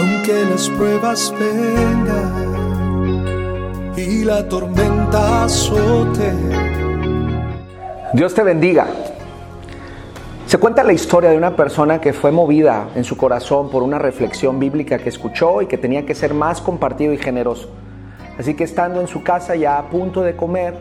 aunque las pruebas vengan y la tormenta azote. Dios te bendiga. Se cuenta la historia de una persona que fue movida en su corazón por una reflexión bíblica que escuchó y que tenía que ser más compartido y generoso. Así que estando en su casa ya a punto de comer,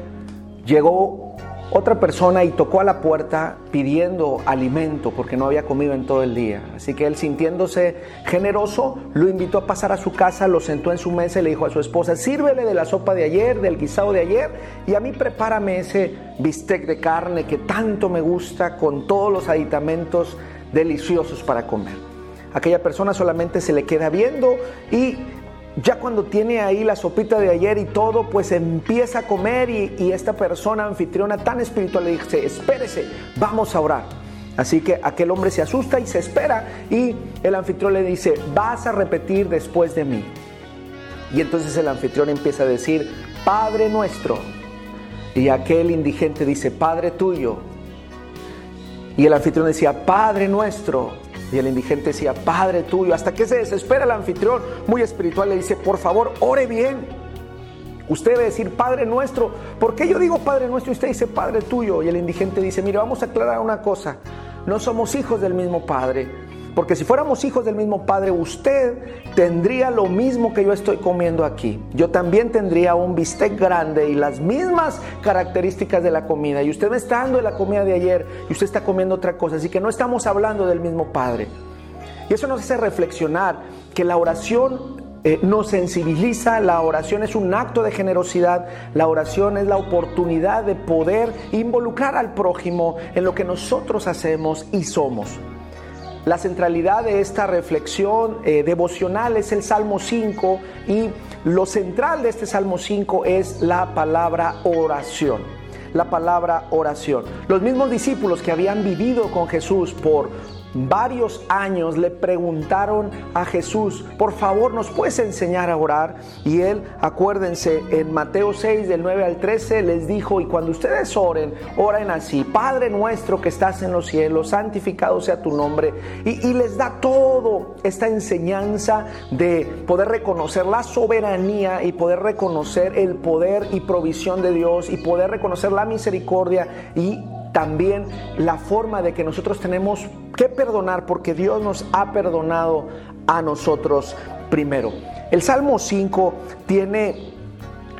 llegó otra persona y tocó a la puerta pidiendo alimento porque no había comido en todo el día. Así que él sintiéndose generoso, lo invitó a pasar a su casa, lo sentó en su mesa y le dijo a su esposa, sírvele de la sopa de ayer, del guisado de ayer, y a mí prepárame ese bistec de carne que tanto me gusta con todos los aditamentos deliciosos para comer. Aquella persona solamente se le queda viendo y ya cuando tiene ahí la sopita de ayer y todo, pues empieza a comer y, esta persona anfitriona tan espiritual le dice, espérese, vamos a orar. Así que aquel hombre se asusta y se espera y el anfitrión le dice, vas a repetir después de mí. Y entonces el anfitrión empieza a decir, Padre nuestro. Y aquel indigente dice, Padre tuyo. Y el anfitrión decía, Padre nuestro. Y el indigente decía, Padre tuyo, hasta que se desespera el anfitrión, muy espiritual, le dice, por favor, ore bien. Usted debe decir, Padre nuestro. ¿Por qué yo digo Padre nuestro y usted dice Padre tuyo? Y el indigente dice, mire, vamos a aclarar una cosa. No somos hijos del mismo Padre. Porque si fuéramos hijos del mismo Padre, usted tendría lo mismo que yo estoy comiendo aquí. Yo también tendría un bistec grande y las mismas características de la comida. Y usted me está dando la comida de ayer y usted está comiendo otra cosa. Así que no estamos hablando del mismo Padre. Y eso nos hace reflexionar que la oración eh, nos sensibiliza, la oración es un acto de generosidad, la oración es la oportunidad de poder involucrar al prójimo en lo que nosotros hacemos y somos. La centralidad de esta reflexión eh, devocional es el Salmo 5 y lo central de este Salmo 5 es la palabra oración. La palabra oración. Los mismos discípulos que habían vivido con Jesús por varios años le preguntaron a Jesús, por favor, ¿nos puedes enseñar a orar? Y él, acuérdense, en Mateo 6, del 9 al 13, les dijo, y cuando ustedes oren, oren así, Padre nuestro que estás en los cielos, santificado sea tu nombre. Y, y les da todo esta enseñanza de poder reconocer la soberanía y poder reconocer el poder y provisión de Dios y poder reconocer la misericordia y también la forma de que nosotros tenemos que perdonar porque Dios nos ha perdonado a nosotros primero. El Salmo 5 tiene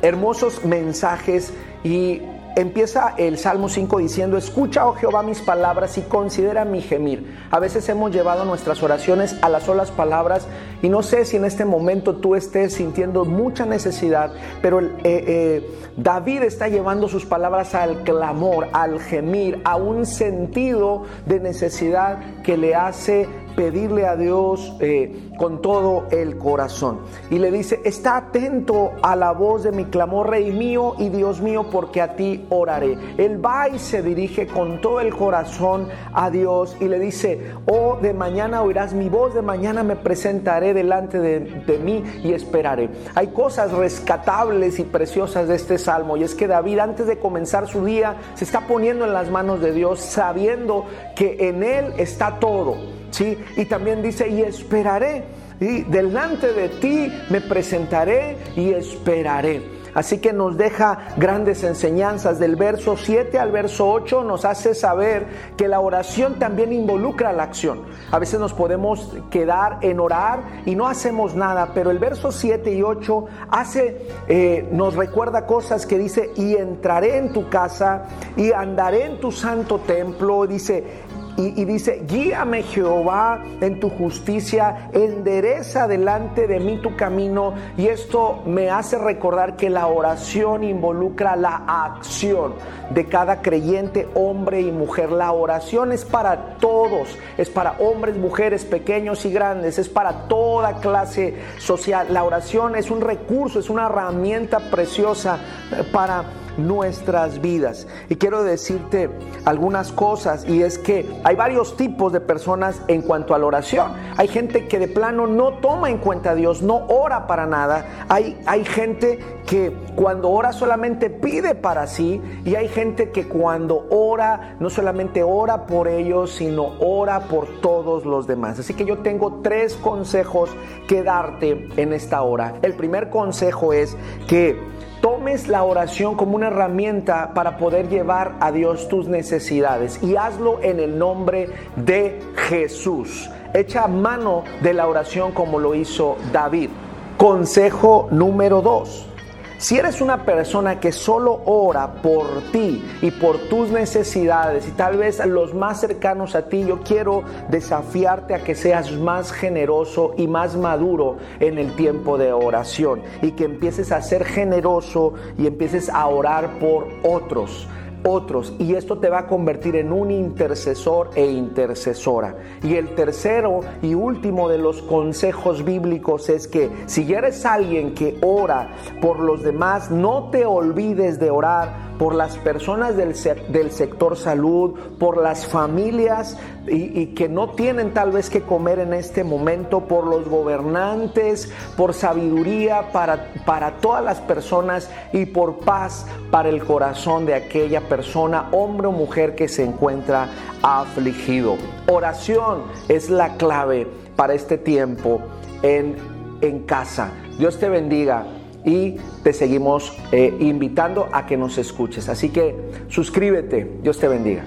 hermosos mensajes y Empieza el Salmo 5 diciendo, escucha, oh Jehová, mis palabras y considera mi gemir. A veces hemos llevado nuestras oraciones a las solas palabras y no sé si en este momento tú estés sintiendo mucha necesidad, pero eh, eh, David está llevando sus palabras al clamor, al gemir, a un sentido de necesidad que le hace pedirle a Dios eh, con todo el corazón. Y le dice, está atento a la voz de mi clamor, Rey mío y Dios mío, porque a ti oraré. Él va y se dirige con todo el corazón a Dios y le dice, oh, de mañana oirás mi voz, de mañana me presentaré delante de, de mí y esperaré. Hay cosas rescatables y preciosas de este salmo y es que David antes de comenzar su día se está poniendo en las manos de Dios sabiendo que en Él está todo Y también dice, y esperaré, y delante de ti me presentaré y esperaré. Así que nos deja grandes enseñanzas. Del verso 7 al verso 8 nos hace saber que la oración también involucra la acción. A veces nos podemos quedar en orar y no hacemos nada, pero el verso 7 y 8 hace, eh, nos recuerda cosas que dice, y entraré en tu casa y andaré en tu santo templo. Dice, y, dice, guíame Jehová en tu justicia, endereza delante de mí tu camino. Y esto me hace recordar que la oración involucra la acción de cada creyente, hombre y mujer. La oración es para todos, es para hombres, mujeres, pequeños y grandes, es para toda clase social. La oración es un recurso, es una herramienta preciosa para nuestras vidas. Y quiero decirte algunas cosas y es que hay varios tipos de personas en cuanto a la oración. Hay gente que de plano no toma en cuenta a Dios, no ora para nada. Hay, hay gente que cuando ora solamente pide para sí y hay gente que cuando ora no solamente ora por ellos, sino ora por todos los demás. Así que yo tengo tres consejos que darte en esta hora. El primer consejo es que tomes la oración como una herramienta para poder llevar a Dios tus necesidades y hazlo en el nombre de Jesús. Echa mano de la oración como lo hizo David. Consejo número dos si eres una persona que solo ora por ti y por tus necesidades y tal vez los más cercanos a ti, yo quiero desafiarte a que seas más generoso y más maduro en el tiempo de oración y que empieces a ser generoso y empieces a orar por otros otros y esto te va a convertir en un intercesor e intercesora. Y el tercero y último de los consejos bíblicos es que si eres alguien que ora por los demás, no te olvides de orar por las personas del, del sector salud, por las familias y, que no tienen tal vez que comer en este momento, por los gobernantes, por sabiduría para, para todas las personas y por paz para el corazón de aquella persona, hombre o mujer que se encuentra afligido. Oración es la clave para este tiempo en, en casa. Dios te bendiga y te seguimos eh, invitando a que nos escuches. Así que suscríbete. Dios te bendiga.